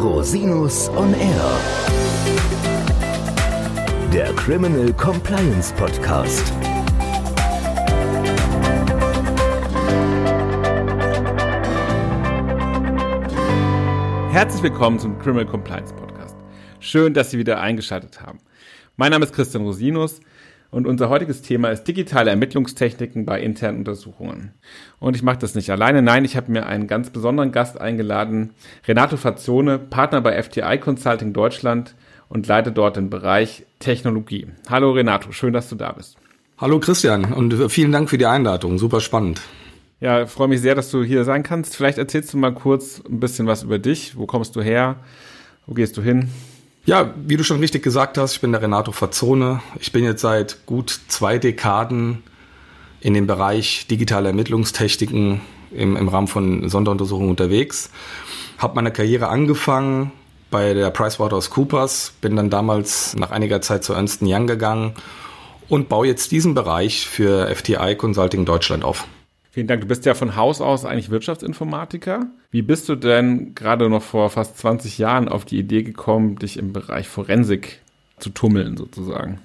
Rosinus on Air. Der Criminal Compliance Podcast. Herzlich willkommen zum Criminal Compliance Podcast. Schön, dass Sie wieder eingeschaltet haben. Mein Name ist Christian Rosinus und unser heutiges Thema ist digitale Ermittlungstechniken bei internen Untersuchungen. Und ich mache das nicht alleine, nein, ich habe mir einen ganz besonderen Gast eingeladen, Renato Fazzone, Partner bei FTI Consulting Deutschland und leite dort den Bereich Technologie. Hallo Renato, schön, dass du da bist. Hallo Christian und vielen Dank für die Einladung, super spannend. Ja, freue mich sehr, dass du hier sein kannst. Vielleicht erzählst du mal kurz ein bisschen was über dich. Wo kommst du her? Wo gehst du hin? Ja, wie du schon richtig gesagt hast, ich bin der Renato Fazzone. Ich bin jetzt seit gut zwei Dekaden in dem Bereich digitale Ermittlungstechniken im, im Rahmen von Sonderuntersuchungen unterwegs. Habe meine Karriere angefangen bei der PricewaterhouseCoopers, bin dann damals nach einiger Zeit zu Ernst Young gegangen und baue jetzt diesen Bereich für FTI Consulting Deutschland auf. Vielen Dank. Du bist ja von Haus aus eigentlich Wirtschaftsinformatiker. Wie bist du denn gerade noch vor fast 20 Jahren auf die Idee gekommen, dich im Bereich Forensik zu tummeln sozusagen?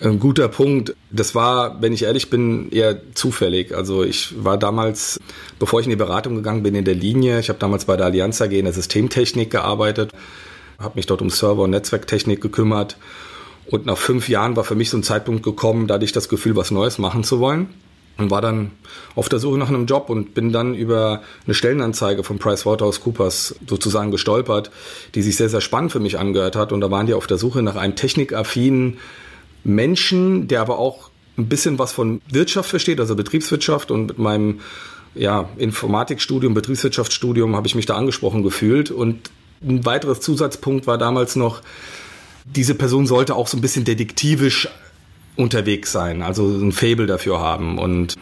Ein guter Punkt. Das war, wenn ich ehrlich bin, eher zufällig. Also ich war damals, bevor ich in die Beratung gegangen bin, in der Linie. Ich habe damals bei der Allianz AG in der Systemtechnik gearbeitet, habe mich dort um Server- und Netzwerktechnik gekümmert. Und nach fünf Jahren war für mich so ein Zeitpunkt gekommen, da hatte ich das Gefühl, was Neues machen zu wollen und war dann auf der Suche nach einem Job und bin dann über eine Stellenanzeige von PricewaterhouseCoopers sozusagen gestolpert, die sich sehr, sehr spannend für mich angehört hat. Und da waren die auf der Suche nach einem technikaffinen Menschen, der aber auch ein bisschen was von Wirtschaft versteht, also Betriebswirtschaft. Und mit meinem ja, Informatikstudium, Betriebswirtschaftsstudium habe ich mich da angesprochen gefühlt. Und ein weiteres Zusatzpunkt war damals noch, diese Person sollte auch so ein bisschen detektivisch unterwegs sein, also ein Fable dafür haben. Und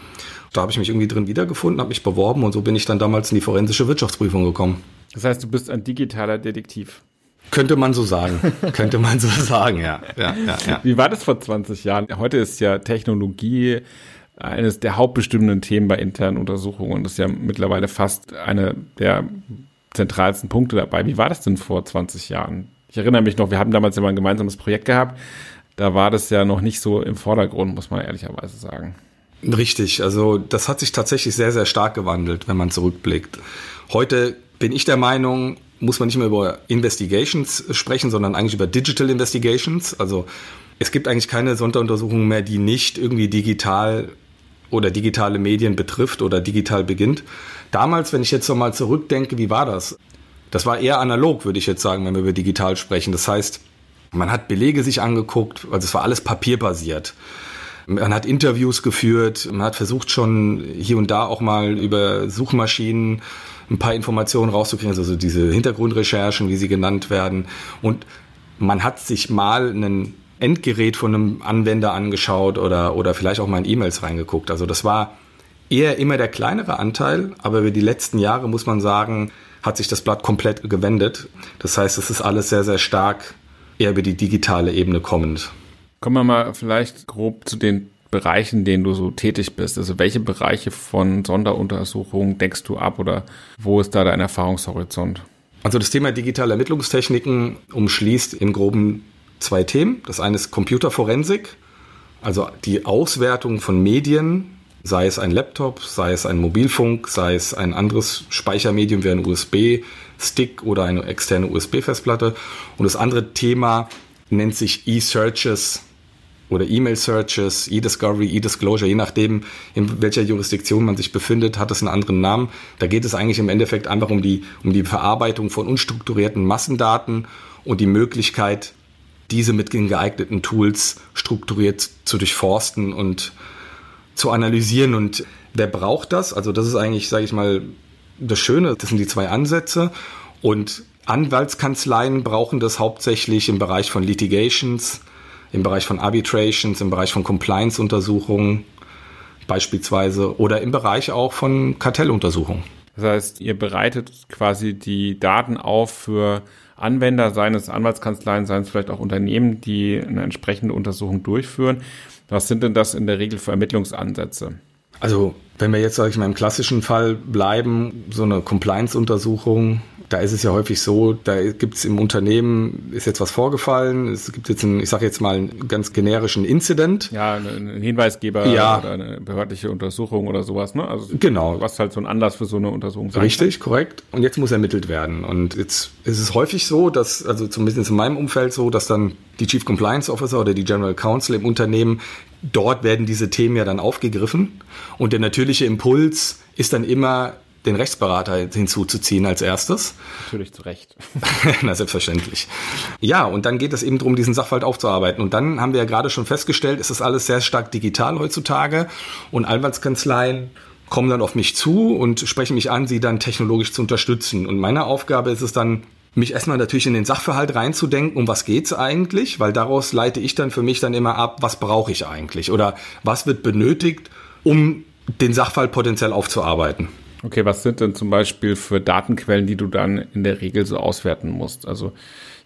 da habe ich mich irgendwie drin wiedergefunden, habe mich beworben und so bin ich dann damals in die forensische Wirtschaftsprüfung gekommen. Das heißt, du bist ein digitaler Detektiv. Könnte man so sagen. Könnte man so sagen, ja. Ja, ja, ja. Wie war das vor 20 Jahren? Heute ist ja Technologie eines der hauptbestimmenden Themen bei internen Untersuchungen und ist ja mittlerweile fast eine der zentralsten Punkte dabei. Wie war das denn vor 20 Jahren? Ich erinnere mich noch, wir hatten damals immer ein gemeinsames Projekt gehabt da war das ja noch nicht so im Vordergrund, muss man ehrlicherweise sagen. Richtig, also das hat sich tatsächlich sehr, sehr stark gewandelt, wenn man zurückblickt. Heute bin ich der Meinung, muss man nicht mehr über Investigations sprechen, sondern eigentlich über Digital Investigations. Also es gibt eigentlich keine Sonderuntersuchung mehr, die nicht irgendwie digital oder digitale Medien betrifft oder digital beginnt. Damals, wenn ich jetzt nochmal zurückdenke, wie war das? Das war eher analog, würde ich jetzt sagen, wenn wir über digital sprechen. Das heißt, man hat Belege sich angeguckt, also es war alles papierbasiert. Man hat Interviews geführt, man hat versucht schon hier und da auch mal über Suchmaschinen ein paar Informationen rauszukriegen, also diese Hintergrundrecherchen, wie sie genannt werden. Und man hat sich mal ein Endgerät von einem Anwender angeschaut oder, oder vielleicht auch mal in E-Mails reingeguckt. Also das war eher immer der kleinere Anteil, aber über die letzten Jahre muss man sagen, hat sich das Blatt komplett gewendet. Das heißt, es ist alles sehr, sehr stark eher über die digitale Ebene kommend. Kommen wir mal vielleicht grob zu den Bereichen, in denen du so tätig bist. Also welche Bereiche von Sonderuntersuchungen deckst du ab oder wo ist da dein Erfahrungshorizont? Also das Thema digitale Ermittlungstechniken umschließt im groben zwei Themen. Das eine ist Computerforensik, also die Auswertung von Medien, sei es ein Laptop, sei es ein Mobilfunk, sei es ein anderes Speichermedium wie ein USB, Stick oder eine externe USB-Festplatte. Und das andere Thema nennt sich E-Searches oder E-Mail-Searches, E-Discovery, E-Disclosure, je nachdem, in welcher Jurisdiktion man sich befindet, hat es einen anderen Namen. Da geht es eigentlich im Endeffekt einfach um die, um die Verarbeitung von unstrukturierten Massendaten und die Möglichkeit, diese mit den geeigneten Tools strukturiert zu durchforsten und zu analysieren. Und wer braucht das? Also das ist eigentlich, sage ich mal, das Schöne, das sind die zwei Ansätze. Und Anwaltskanzleien brauchen das hauptsächlich im Bereich von Litigations, im Bereich von Arbitrations, im Bereich von Compliance-Untersuchungen beispielsweise oder im Bereich auch von Kartelluntersuchungen. Das heißt, ihr bereitet quasi die Daten auf für Anwender, seien es Anwaltskanzleien, seien es vielleicht auch Unternehmen, die eine entsprechende Untersuchung durchführen. Was sind denn das in der Regel für Ermittlungsansätze? Also wenn wir jetzt, sage ich mal, im klassischen Fall bleiben, so eine Compliance-Untersuchung da ist es ja häufig so, da gibt es im Unternehmen, ist jetzt was vorgefallen, es gibt jetzt einen, ich sage jetzt mal, einen ganz generischen Incident. Ja, ein Hinweisgeber ja. oder eine behördliche Untersuchung oder sowas, ne? Also genau. Was halt so ein Anlass für so eine Untersuchung sein Richtig, korrekt. Und jetzt muss ermittelt werden. Und jetzt ist es häufig so, dass, also zumindest in meinem Umfeld so, dass dann die Chief Compliance Officer oder die General Counsel im Unternehmen, dort werden diese Themen ja dann aufgegriffen. Und der natürliche Impuls ist dann immer, den Rechtsberater hinzuzuziehen als erstes. Natürlich zu Recht. Na, selbstverständlich. Ja, und dann geht es eben darum, diesen Sachverhalt aufzuarbeiten. Und dann haben wir ja gerade schon festgestellt, ist das alles sehr stark digital heutzutage und Anwaltskanzleien kommen dann auf mich zu und sprechen mich an, sie dann technologisch zu unterstützen. Und meine Aufgabe ist es dann, mich erstmal natürlich in den Sachverhalt reinzudenken, um was geht's eigentlich, weil daraus leite ich dann für mich dann immer ab, was brauche ich eigentlich oder was wird benötigt, um den Sachverhalt potenziell aufzuarbeiten. Okay, was sind denn zum Beispiel für Datenquellen, die du dann in der Regel so auswerten musst? Also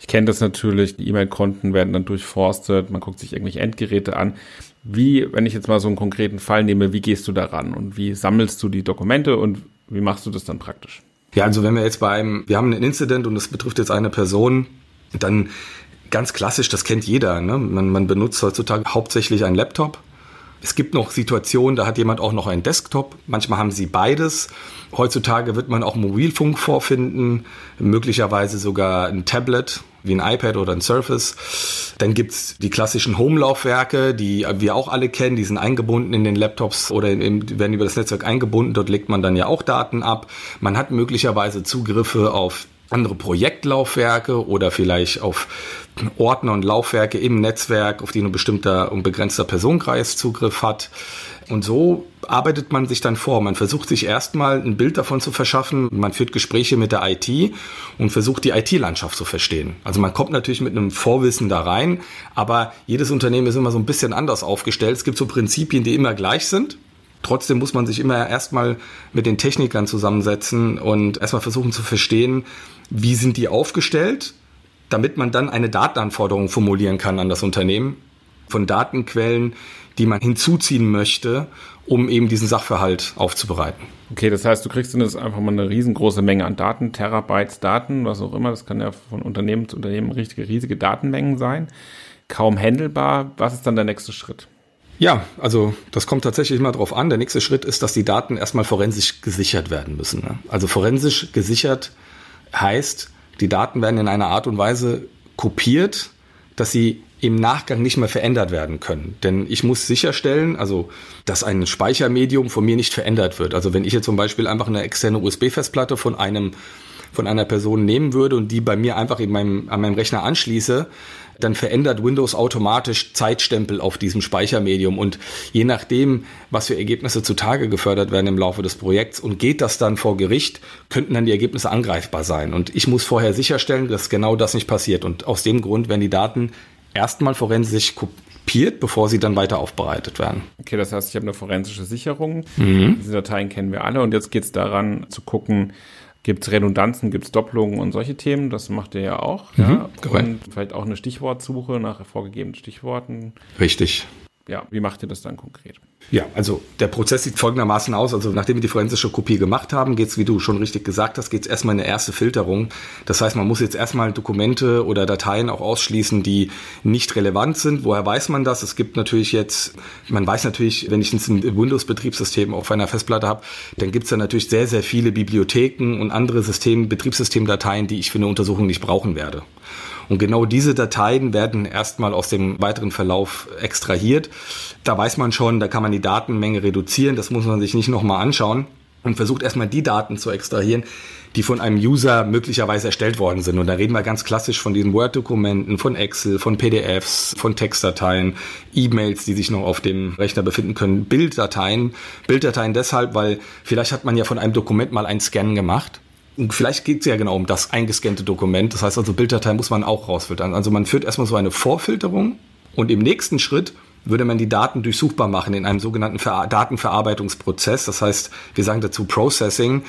ich kenne das natürlich, die E-Mail-Konten werden dann durchforstet, man guckt sich irgendwelche Endgeräte an. Wie, wenn ich jetzt mal so einen konkreten Fall nehme, wie gehst du daran und wie sammelst du die Dokumente und wie machst du das dann praktisch? Ja, also wenn wir jetzt beim, wir haben einen Incident und es betrifft jetzt eine Person, dann ganz klassisch, das kennt jeder. Ne? Man, man benutzt heutzutage hauptsächlich einen Laptop es gibt noch Situationen, da hat jemand auch noch einen Desktop. Manchmal haben sie beides. Heutzutage wird man auch Mobilfunk vorfinden, möglicherweise sogar ein Tablet wie ein iPad oder ein Surface. Dann gibt's die klassischen Home-Laufwerke, die wir auch alle kennen, die sind eingebunden in den Laptops oder in, werden über das Netzwerk eingebunden. Dort legt man dann ja auch Daten ab. Man hat möglicherweise Zugriffe auf andere Projektlaufwerke oder vielleicht auf Ordner und Laufwerke im Netzwerk, auf die ein bestimmter und begrenzter Personenkreis Zugriff hat. Und so arbeitet man sich dann vor. Man versucht sich erstmal ein Bild davon zu verschaffen. Man führt Gespräche mit der IT und versucht die IT-Landschaft zu verstehen. Also man kommt natürlich mit einem Vorwissen da rein, aber jedes Unternehmen ist immer so ein bisschen anders aufgestellt. Es gibt so Prinzipien, die immer gleich sind. Trotzdem muss man sich immer erstmal mit den Technikern zusammensetzen und erstmal versuchen zu verstehen, wie sind die aufgestellt, damit man dann eine Datenanforderung formulieren kann an das Unternehmen von Datenquellen, die man hinzuziehen möchte, um eben diesen Sachverhalt aufzubereiten. Okay, das heißt, du kriegst dann jetzt einfach mal eine riesengroße Menge an Daten, Terabytes Daten, was auch immer. Das kann ja von Unternehmen zu Unternehmen richtige, riesige Datenmengen sein. Kaum handelbar. Was ist dann der nächste Schritt? Ja, also das kommt tatsächlich immer darauf an. Der nächste Schritt ist, dass die Daten erstmal forensisch gesichert werden müssen. Ne? Also forensisch gesichert heißt, die Daten werden in einer Art und Weise kopiert, dass sie im Nachgang nicht mehr verändert werden können. Denn ich muss sicherstellen, also, dass ein Speichermedium von mir nicht verändert wird. Also wenn ich jetzt zum Beispiel einfach eine externe USB-Festplatte von einem von einer Person nehmen würde und die bei mir einfach in meinem, an meinem Rechner anschließe, dann verändert Windows automatisch Zeitstempel auf diesem Speichermedium und je nachdem, was für Ergebnisse zutage gefördert werden im Laufe des Projekts und geht das dann vor Gericht, könnten dann die Ergebnisse angreifbar sein. Und ich muss vorher sicherstellen, dass genau das nicht passiert. Und aus dem Grund werden die Daten erstmal forensisch kopiert, bevor sie dann weiter aufbereitet werden. Okay, das heißt, ich habe eine forensische Sicherung. Mhm. Diese Dateien kennen wir alle und jetzt geht es daran zu gucken, Gibt es Redundanzen, gibt es Doppelungen und solche Themen? Das macht ihr ja auch. Mhm, ja. Und vielleicht auch eine Stichwortsuche nach vorgegebenen Stichworten. Richtig ja, wie macht ihr das dann konkret? Ja, also der Prozess sieht folgendermaßen aus. Also nachdem wir die forensische Kopie gemacht haben, geht es, wie du schon richtig gesagt hast, geht es erstmal in eine erste Filterung. Das heißt, man muss jetzt erstmal Dokumente oder Dateien auch ausschließen, die nicht relevant sind. Woher weiß man das? Es gibt natürlich jetzt, man weiß natürlich, wenn ich ein Windows-Betriebssystem auf einer Festplatte habe, dann gibt es da natürlich sehr, sehr viele Bibliotheken und andere System, Betriebssystemdateien, die ich für eine Untersuchung nicht brauchen werde. Und genau diese Dateien werden erstmal aus dem weiteren Verlauf extrahiert. Da weiß man schon, da kann man die Datenmenge reduzieren. Das muss man sich nicht nochmal anschauen und versucht erstmal die Daten zu extrahieren, die von einem User möglicherweise erstellt worden sind. Und da reden wir ganz klassisch von diesen Word-Dokumenten, von Excel, von PDFs, von Textdateien, E-Mails, die sich noch auf dem Rechner befinden können, Bilddateien. Bilddateien deshalb, weil vielleicht hat man ja von einem Dokument mal einen Scan gemacht vielleicht geht es ja genau um das eingescannte Dokument. Das heißt also, Bilddatei muss man auch rausfiltern. Also man führt erstmal so eine Vorfilterung und im nächsten Schritt würde man die Daten durchsuchbar machen in einem sogenannten Ver Datenverarbeitungsprozess. Das heißt, wir sagen dazu Processing.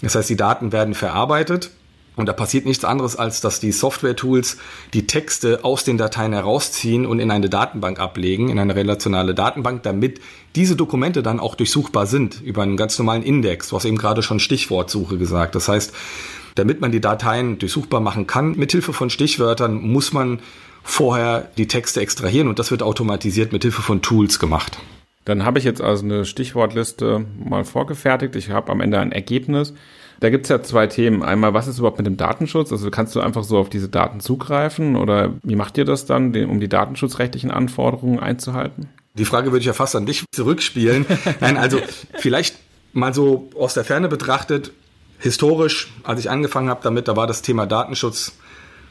Das heißt, die Daten werden verarbeitet und da passiert nichts anderes, als dass die Software-Tools die Texte aus den Dateien herausziehen und in eine Datenbank ablegen, in eine relationale Datenbank, damit diese Dokumente dann auch durchsuchbar sind über einen ganz normalen Index. Du hast eben gerade schon Stichwortsuche gesagt. Das heißt, damit man die Dateien durchsuchbar machen kann, mithilfe von Stichwörtern muss man vorher die Texte extrahieren und das wird automatisiert mithilfe von Tools gemacht. Dann habe ich jetzt also eine Stichwortliste mal vorgefertigt. Ich habe am Ende ein Ergebnis. Da gibt es ja zwei Themen. Einmal, was ist überhaupt mit dem Datenschutz? Also kannst du einfach so auf diese Daten zugreifen oder wie macht ihr das dann, um die datenschutzrechtlichen Anforderungen einzuhalten? Die Frage würde ich ja fast an dich zurückspielen. Nein, also vielleicht mal so aus der Ferne betrachtet, historisch, als ich angefangen habe damit, da war das Thema Datenschutz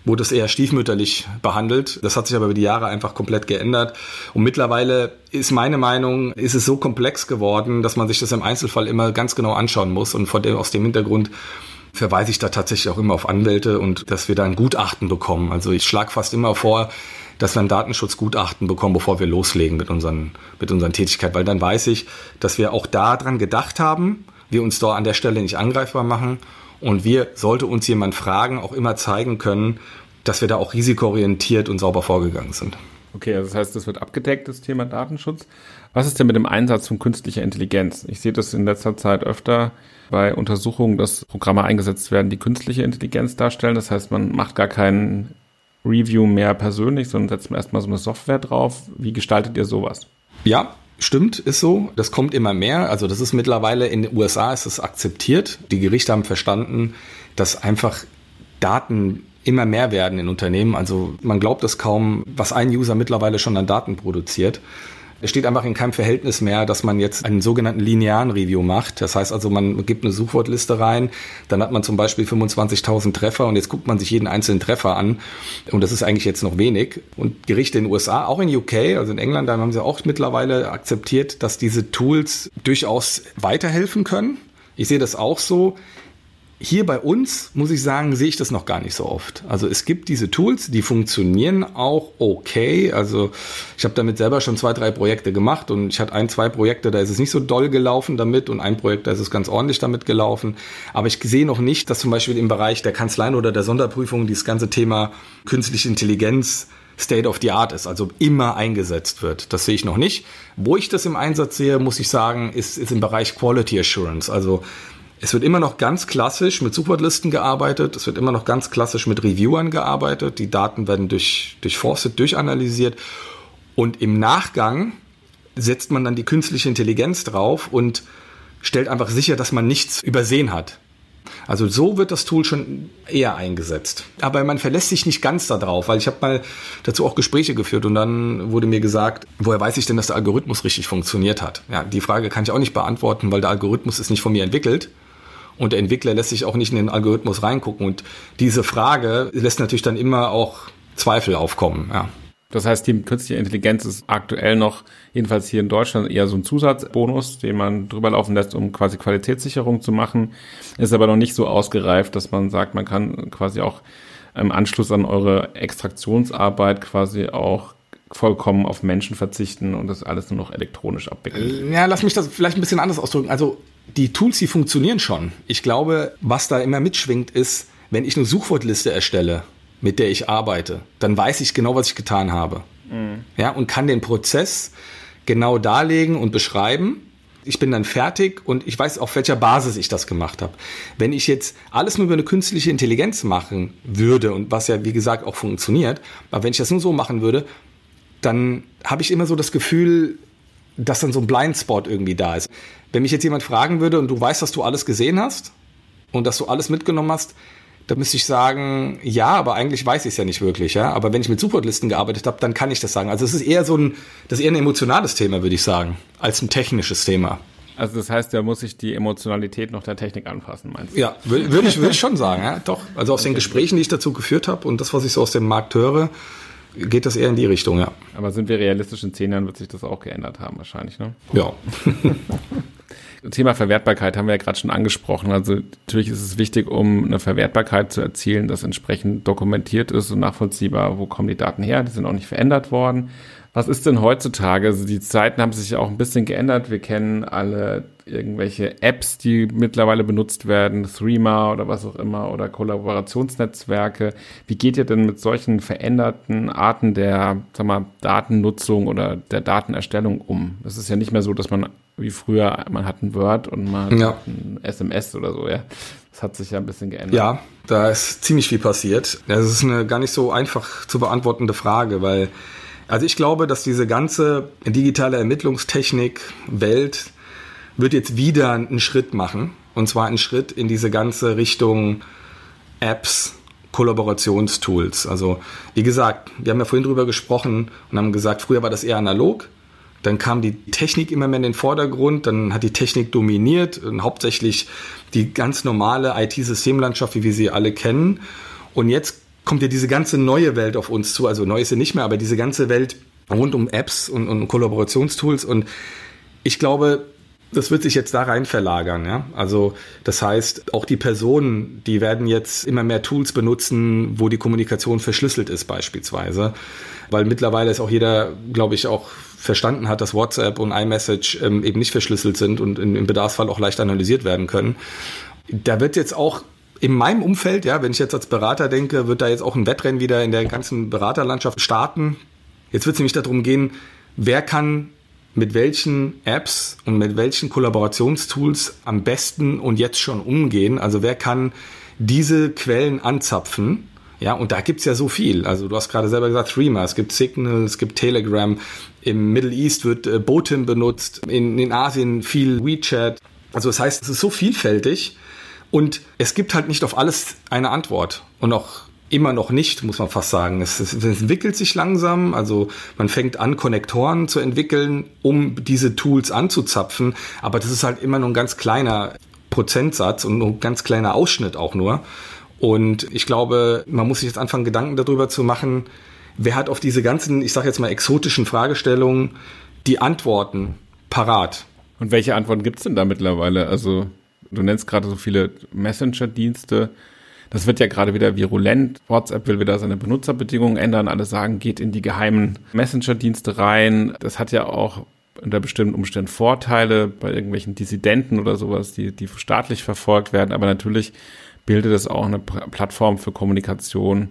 wurde es eher stiefmütterlich behandelt. Das hat sich aber über die Jahre einfach komplett geändert. Und mittlerweile ist meine Meinung, ist es so komplex geworden, dass man sich das im Einzelfall immer ganz genau anschauen muss. Und von dem, aus dem Hintergrund verweise ich da tatsächlich auch immer auf Anwälte und dass wir da ein Gutachten bekommen. Also ich schlage fast immer vor, dass wir ein Datenschutzgutachten bekommen, bevor wir loslegen mit unseren, mit unseren Tätigkeiten, weil dann weiß ich, dass wir auch daran gedacht haben, wir uns da an der Stelle nicht angreifbar machen und wir, sollte uns jemand fragen, auch immer zeigen können, dass wir da auch risikoorientiert und sauber vorgegangen sind. Okay, also das heißt, das wird abgedeckt, das Thema Datenschutz. Was ist denn mit dem Einsatz von künstlicher Intelligenz? Ich sehe das in letzter Zeit öfter bei Untersuchungen, dass Programme eingesetzt werden, die künstliche Intelligenz darstellen. Das heißt, man macht gar keinen Review mehr persönlich, sondern setzt erstmal so eine Software drauf. Wie gestaltet ihr sowas? Ja, Stimmt, ist so. Das kommt immer mehr. Also das ist mittlerweile in den USA ist es akzeptiert. Die Gerichte haben verstanden, dass einfach Daten immer mehr werden in Unternehmen. Also man glaubt es kaum, was ein User mittlerweile schon an Daten produziert. Es steht einfach in keinem Verhältnis mehr, dass man jetzt einen sogenannten linearen Review macht. Das heißt also, man gibt eine Suchwortliste rein, dann hat man zum Beispiel 25.000 Treffer und jetzt guckt man sich jeden einzelnen Treffer an und das ist eigentlich jetzt noch wenig. Und Gerichte in den USA, auch in UK, also in England, da haben sie auch mittlerweile akzeptiert, dass diese Tools durchaus weiterhelfen können. Ich sehe das auch so. Hier bei uns, muss ich sagen, sehe ich das noch gar nicht so oft. Also es gibt diese Tools, die funktionieren auch okay. Also ich habe damit selber schon zwei, drei Projekte gemacht und ich hatte ein, zwei Projekte, da ist es nicht so doll gelaufen damit und ein Projekt, da ist es ganz ordentlich damit gelaufen. Aber ich sehe noch nicht, dass zum Beispiel im Bereich der Kanzleien oder der Sonderprüfung dieses ganze Thema künstliche Intelligenz State of the Art ist, also immer eingesetzt wird. Das sehe ich noch nicht. Wo ich das im Einsatz sehe, muss ich sagen, ist, ist im Bereich Quality Assurance. Also es wird immer noch ganz klassisch mit Suchwortlisten gearbeitet. Es wird immer noch ganz klassisch mit Reviewern gearbeitet. Die Daten werden durch, durchforstet, durchanalysiert. Und im Nachgang setzt man dann die künstliche Intelligenz drauf und stellt einfach sicher, dass man nichts übersehen hat. Also so wird das Tool schon eher eingesetzt. Aber man verlässt sich nicht ganz darauf, weil ich habe mal dazu auch Gespräche geführt und dann wurde mir gesagt, woher weiß ich denn, dass der Algorithmus richtig funktioniert hat? Ja, die Frage kann ich auch nicht beantworten, weil der Algorithmus ist nicht von mir entwickelt. Und der Entwickler lässt sich auch nicht in den Algorithmus reingucken. Und diese Frage lässt natürlich dann immer auch Zweifel aufkommen. Ja. Das heißt, die künstliche Intelligenz ist aktuell noch, jedenfalls hier in Deutschland, eher so ein Zusatzbonus, den man drüber laufen lässt, um quasi Qualitätssicherung zu machen. Ist aber noch nicht so ausgereift, dass man sagt, man kann quasi auch im Anschluss an eure Extraktionsarbeit quasi auch vollkommen auf Menschen verzichten und das alles nur noch elektronisch abwickeln. Ja, lass mich das vielleicht ein bisschen anders ausdrücken. Also die Tools, die funktionieren schon. Ich glaube, was da immer mitschwingt, ist, wenn ich eine Suchwortliste erstelle, mit der ich arbeite, dann weiß ich genau, was ich getan habe. Mhm. Ja, und kann den Prozess genau darlegen und beschreiben. Ich bin dann fertig und ich weiß, auf welcher Basis ich das gemacht habe. Wenn ich jetzt alles nur über eine künstliche Intelligenz machen würde und was ja, wie gesagt, auch funktioniert, aber wenn ich das nur so machen würde, dann habe ich immer so das Gefühl, dass dann so ein Blindspot irgendwie da ist. Wenn mich jetzt jemand fragen würde und du weißt, dass du alles gesehen hast und dass du alles mitgenommen hast, dann müsste ich sagen, ja, aber eigentlich weiß ich es ja nicht wirklich, ja. Aber wenn ich mit Supportlisten gearbeitet habe, dann kann ich das sagen. Also es ist eher so ein, das ist eher ein emotionales Thema, würde ich sagen, als ein technisches Thema. Also das heißt, da muss ich die Emotionalität noch der Technik anpassen, meinst du? Ja, würde ich, würde ich schon sagen, ja, doch. Also aus okay. den Gesprächen, die ich dazu geführt habe und das, was ich so aus dem Markt höre, geht das eher in die Richtung, ja. Aber sind wir realistisch in zehn Jahren, wird sich das auch geändert haben wahrscheinlich, ne? Ja. Thema Verwertbarkeit haben wir ja gerade schon angesprochen. Also natürlich ist es wichtig, um eine Verwertbarkeit zu erzielen, dass entsprechend dokumentiert ist und nachvollziehbar, wo kommen die Daten her, die sind auch nicht verändert worden. Was ist denn heutzutage? Also die Zeiten haben sich auch ein bisschen geändert. Wir kennen alle irgendwelche Apps, die mittlerweile benutzt werden, Threema oder was auch immer, oder Kollaborationsnetzwerke. Wie geht ihr denn mit solchen veränderten Arten der sag mal, Datennutzung oder der Datenerstellung um? Es ist ja nicht mehr so, dass man wie früher, man hat ein Word und man ja. hat ein SMS oder so, ja. Das hat sich ja ein bisschen geändert. Ja, Da ist ziemlich viel passiert. Das ist eine gar nicht so einfach zu beantwortende Frage, weil also ich glaube, dass diese ganze digitale Ermittlungstechnik-Welt wird jetzt wieder einen Schritt machen. Und zwar einen Schritt in diese ganze Richtung Apps, Kollaborationstools. Also wie gesagt, wir haben ja vorhin drüber gesprochen und haben gesagt, früher war das eher analog. Dann kam die Technik immer mehr in den Vordergrund, dann hat die Technik dominiert, und hauptsächlich die ganz normale IT-Systemlandschaft, wie wir sie alle kennen. Und jetzt kommt ja diese ganze neue Welt auf uns zu, also neu ist sie nicht mehr, aber diese ganze Welt rund um Apps und, und Kollaborationstools. Und ich glaube, das wird sich jetzt da rein verlagern, ja. Also das heißt, auch die Personen, die werden jetzt immer mehr Tools benutzen, wo die Kommunikation verschlüsselt ist beispielsweise, weil mittlerweile ist auch jeder, glaube ich, auch verstanden hat, dass WhatsApp und iMessage ähm, eben nicht verschlüsselt sind und in, im Bedarfsfall auch leicht analysiert werden können. Da wird jetzt auch in meinem Umfeld, ja, wenn ich jetzt als Berater denke, wird da jetzt auch ein Wettrennen wieder in der ganzen Beraterlandschaft starten. Jetzt wird es nämlich darum gehen, wer kann mit welchen Apps und mit welchen Kollaborationstools am besten und jetzt schon umgehen. Also wer kann diese Quellen anzapfen? Ja, und da gibt's ja so viel. Also du hast gerade selber gesagt, Threema, es gibt Signal, es gibt Telegram. Im Middle East wird äh, Botim benutzt, in, in Asien viel WeChat. Also das heißt, es ist so vielfältig und es gibt halt nicht auf alles eine Antwort. Und auch immer noch nicht, muss man fast sagen. Es, es, entwickelt sich langsam, also man fängt an, Konnektoren zu entwickeln, um diese Tools anzuzapfen, aber das ist halt immer nur ein ganz kleiner Prozentsatz und ein ganz kleiner Ausschnitt auch nur. Und ich glaube, man muss sich jetzt anfangen, Gedanken darüber zu machen, wer hat auf diese ganzen, ich sage jetzt mal, exotischen Fragestellungen die Antworten parat. Und welche Antworten gibt es denn da mittlerweile? Also du nennst gerade so viele Messenger-Dienste. Das wird ja gerade wieder virulent. WhatsApp will wieder seine Benutzerbedingungen ändern. Alle sagen, geht in die geheimen Messenger-Dienste rein. Das hat ja auch unter bestimmten Umständen Vorteile bei irgendwelchen Dissidenten oder sowas, die, die staatlich verfolgt werden. Aber natürlich bildet es auch eine Plattform für Kommunikation,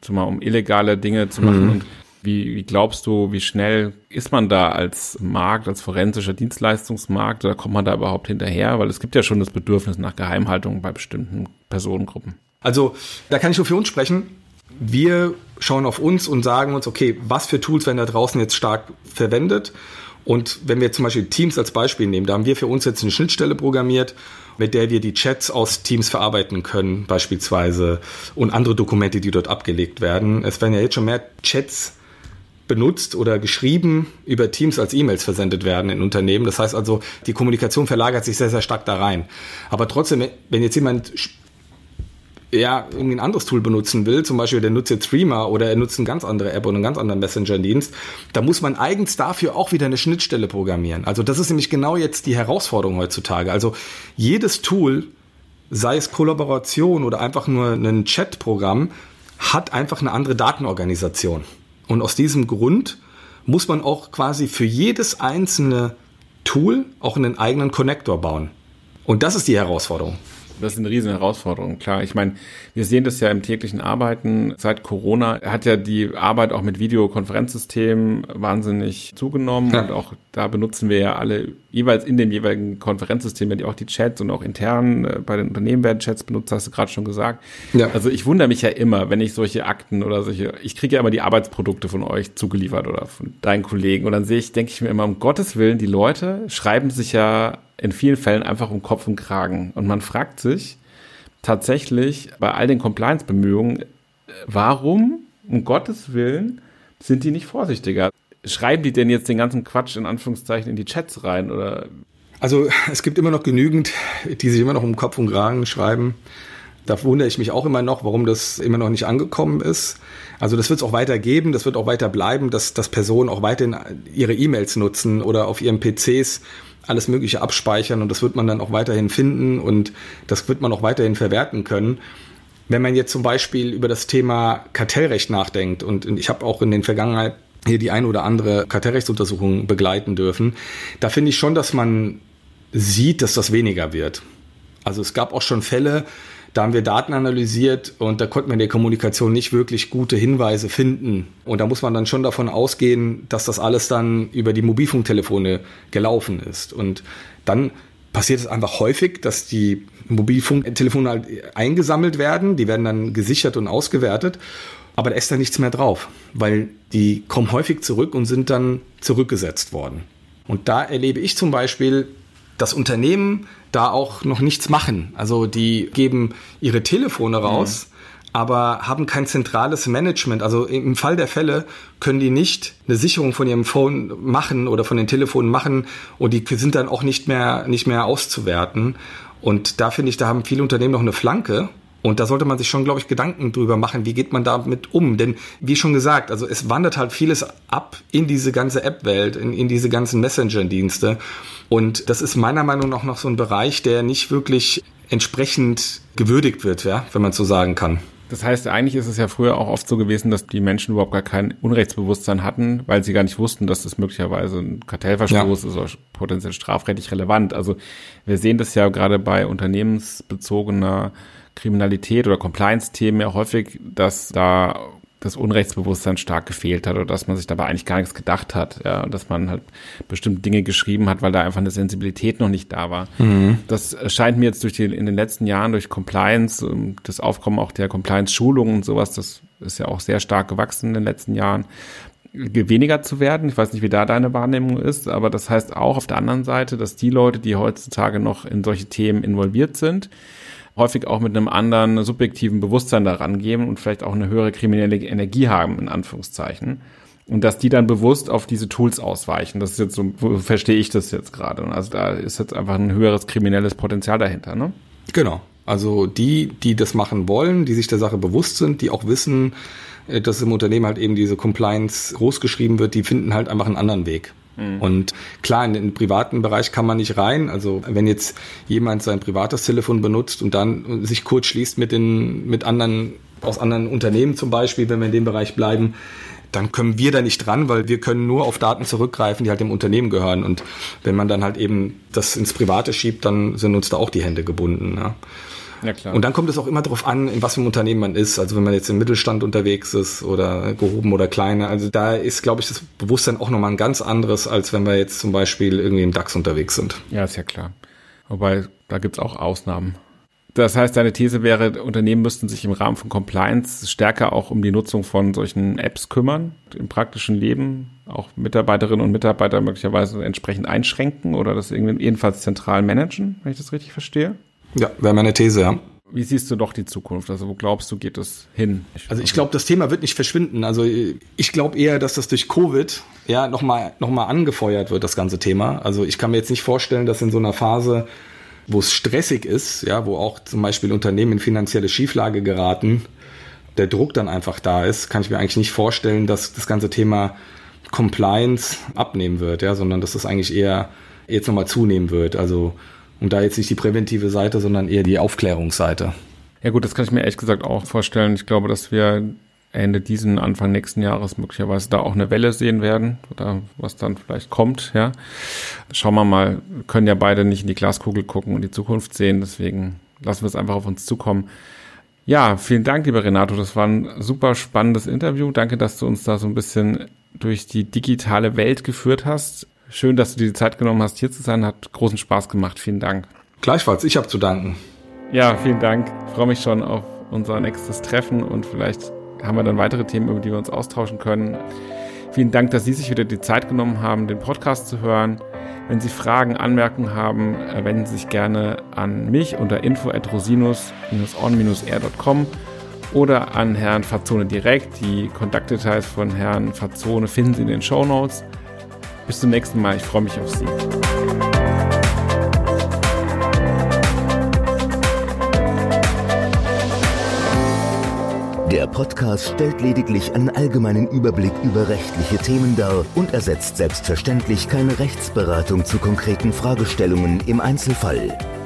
zumal um illegale Dinge zu machen. Mhm. Und wie, wie glaubst du, wie schnell ist man da als Markt, als forensischer Dienstleistungsmarkt oder kommt man da überhaupt hinterher? Weil es gibt ja schon das Bedürfnis nach Geheimhaltung bei bestimmten Personengruppen. Also da kann ich nur für uns sprechen. Wir schauen auf uns und sagen uns, okay, was für Tools werden da draußen jetzt stark verwendet? Und wenn wir zum Beispiel Teams als Beispiel nehmen, da haben wir für uns jetzt eine Schnittstelle programmiert, mit der wir die Chats aus Teams verarbeiten können, beispielsweise, und andere Dokumente, die dort abgelegt werden. Es werden ja jetzt schon mehr Chats benutzt oder geschrieben über Teams als E-Mails versendet werden in Unternehmen. Das heißt also, die Kommunikation verlagert sich sehr, sehr stark da rein. Aber trotzdem, wenn jetzt jemand ja, irgendwie ein anderes Tool benutzen will, zum Beispiel der nutzt jetzt Streamer oder er nutzt eine ganz andere App oder einen ganz anderen Messenger-Dienst, da muss man eigens dafür auch wieder eine Schnittstelle programmieren. Also das ist nämlich genau jetzt die Herausforderung heutzutage. Also jedes Tool, sei es Kollaboration oder einfach nur ein Chat-Programm, hat einfach eine andere Datenorganisation. Und aus diesem Grund muss man auch quasi für jedes einzelne Tool auch einen eigenen Connector bauen. Und das ist die Herausforderung. Das ist eine riesen Herausforderung, klar. Ich meine, wir sehen das ja im täglichen Arbeiten. Seit Corona hat ja die Arbeit auch mit Videokonferenzsystemen wahnsinnig zugenommen ja. und auch da benutzen wir ja alle jeweils in den jeweiligen Konferenzsystemen ja auch die Chats und auch intern äh, bei den Unternehmen werden Chats benutzt, hast du gerade schon gesagt. Ja. Also ich wundere mich ja immer, wenn ich solche Akten oder solche, ich kriege ja immer die Arbeitsprodukte von euch zugeliefert oder von deinen Kollegen und dann sehe ich, denke ich mir immer, um Gottes Willen, die Leute schreiben sich ja in vielen Fällen einfach um Kopf und Kragen. Und man fragt sich tatsächlich bei all den Compliance-Bemühungen, warum, um Gottes Willen, sind die nicht vorsichtiger? Schreiben die denn jetzt den ganzen Quatsch in Anführungszeichen in die Chats rein oder? Also es gibt immer noch genügend, die sich immer noch um Kopf und Kragen schreiben. Da wundere ich mich auch immer noch, warum das immer noch nicht angekommen ist. Also das wird es auch weiter geben, das wird auch weiter bleiben, dass, dass Personen auch weiterhin ihre E-Mails nutzen oder auf ihren PCs alles Mögliche abspeichern und das wird man dann auch weiterhin finden und das wird man auch weiterhin verwerten können. Wenn man jetzt zum Beispiel über das Thema Kartellrecht nachdenkt und ich habe auch in den Vergangenheit hier die ein oder andere Kartellrechtsuntersuchung begleiten dürfen, da finde ich schon, dass man sieht, dass das weniger wird. Also es gab auch schon Fälle, da haben wir Daten analysiert und da konnte man in der Kommunikation nicht wirklich gute Hinweise finden. Und da muss man dann schon davon ausgehen, dass das alles dann über die Mobilfunktelefone gelaufen ist. Und dann passiert es einfach häufig, dass die Mobilfunktelefone halt eingesammelt werden, die werden dann gesichert und ausgewertet, aber da ist da nichts mehr drauf, weil die kommen häufig zurück und sind dann zurückgesetzt worden. Und da erlebe ich zum Beispiel, dass Unternehmen da auch noch nichts machen. Also die geben ihre Telefone raus. Mhm aber haben kein zentrales Management. Also im Fall der Fälle können die nicht eine Sicherung von ihrem Phone machen oder von den Telefonen machen und die sind dann auch nicht mehr, nicht mehr auszuwerten. Und da finde ich, da haben viele Unternehmen noch eine Flanke. Und da sollte man sich schon, glaube ich, Gedanken drüber machen, wie geht man damit um? Denn wie schon gesagt, also es wandert halt vieles ab in diese ganze App-Welt, in, in diese ganzen Messenger-Dienste. Und das ist meiner Meinung nach noch so ein Bereich, der nicht wirklich entsprechend gewürdigt wird, ja, wenn man so sagen kann. Das heißt, eigentlich ist es ja früher auch oft so gewesen, dass die Menschen überhaupt gar kein Unrechtsbewusstsein hatten, weil sie gar nicht wussten, dass das möglicherweise ein Kartellverstoß ja. ist oder potenziell strafrechtlich relevant. Also wir sehen das ja gerade bei unternehmensbezogener Kriminalität oder Compliance-Themen ja häufig, dass da das Unrechtsbewusstsein stark gefehlt hat oder dass man sich dabei eigentlich gar nichts gedacht hat, ja, dass man halt bestimmte Dinge geschrieben hat, weil da einfach eine Sensibilität noch nicht da war. Mhm. Das scheint mir jetzt durch die, in den letzten Jahren durch Compliance, ähm, das Aufkommen auch der Compliance-Schulungen und sowas, das ist ja auch sehr stark gewachsen in den letzten Jahren, weniger zu werden. Ich weiß nicht, wie da deine Wahrnehmung ist, aber das heißt auch auf der anderen Seite, dass die Leute, die heutzutage noch in solche Themen involviert sind, häufig auch mit einem anderen subjektiven Bewusstsein daran gehen und vielleicht auch eine höhere kriminelle Energie haben, in Anführungszeichen. Und dass die dann bewusst auf diese Tools ausweichen. Das ist jetzt so, verstehe ich das jetzt gerade. Also da ist jetzt einfach ein höheres kriminelles Potenzial dahinter, ne? Genau. Also die, die das machen wollen, die sich der Sache bewusst sind, die auch wissen, äh, dass im Unternehmen halt eben diese Compliance großgeschrieben wird, die finden halt einfach einen anderen Weg. Mhm. Und klar, in den privaten Bereich kann man nicht rein. Also wenn jetzt jemand sein privates Telefon benutzt und dann sich kurz schließt mit den, mit anderen, aus anderen Unternehmen zum Beispiel, wenn wir in dem Bereich bleiben, dann können wir da nicht dran, weil wir können nur auf Daten zurückgreifen, die halt dem Unternehmen gehören. Und wenn man dann halt eben das ins Private schiebt, dann sind uns da auch die Hände gebunden. Ja. Ja, klar. Und dann kommt es auch immer darauf an, in was für einem Unternehmen man ist. Also wenn man jetzt im Mittelstand unterwegs ist oder gehoben oder kleiner. Also da ist, glaube ich, das Bewusstsein auch nochmal ein ganz anderes, als wenn wir jetzt zum Beispiel irgendwie im DAX unterwegs sind. Ja, ist ja klar. Wobei, da gibt's auch Ausnahmen. Das heißt, deine These wäre, Unternehmen müssten sich im Rahmen von Compliance stärker auch um die Nutzung von solchen Apps kümmern, im praktischen Leben, auch Mitarbeiterinnen und Mitarbeiter möglicherweise entsprechend einschränken oder das irgendwie jedenfalls zentral managen, wenn ich das richtig verstehe? Ja, wäre meine These, ja. Wie siehst du doch die Zukunft? Also wo glaubst du, geht es hin? Also ich glaube, das Thema wird nicht verschwinden. Also ich glaube eher, dass das durch Covid ja nochmal noch mal angefeuert wird, das ganze Thema. Also ich kann mir jetzt nicht vorstellen, dass in so einer Phase, wo es stressig ist, ja, wo auch zum Beispiel Unternehmen in finanzielle Schieflage geraten, der Druck dann einfach da ist, kann ich mir eigentlich nicht vorstellen, dass das ganze Thema Compliance abnehmen wird, ja, sondern dass das eigentlich eher jetzt nochmal zunehmen wird. Also und da jetzt nicht die präventive Seite, sondern eher die Aufklärungsseite. Ja gut, das kann ich mir ehrlich gesagt auch vorstellen. Ich glaube, dass wir Ende diesen, Anfang nächsten Jahres möglicherweise da auch eine Welle sehen werden oder was dann vielleicht kommt, ja. Schauen wir mal, wir können ja beide nicht in die Glaskugel gucken und die Zukunft sehen, deswegen lassen wir es einfach auf uns zukommen. Ja, vielen Dank, lieber Renato. Das war ein super spannendes Interview. Danke, dass du uns da so ein bisschen durch die digitale Welt geführt hast. Schön, dass du dir die Zeit genommen hast, hier zu sein. Hat großen Spaß gemacht. Vielen Dank. Gleichfalls, ich habe zu danken. Ja, vielen Dank. Ich freue mich schon auf unser nächstes Treffen und vielleicht haben wir dann weitere Themen, über die wir uns austauschen können. Vielen Dank, dass Sie sich wieder die Zeit genommen haben, den Podcast zu hören. Wenn Sie Fragen, Anmerkungen haben, äh, wenden Sie sich gerne an mich unter info@rosinus-on-air.com oder an Herrn Fazone direkt. Die Kontaktdetails von Herrn Fazone finden Sie in den Show Notes. Bis zum nächsten Mal. Ich freue mich auf Sie. Der Podcast stellt lediglich einen allgemeinen Überblick über rechtliche Themen dar und ersetzt selbstverständlich keine Rechtsberatung zu konkreten Fragestellungen im Einzelfall.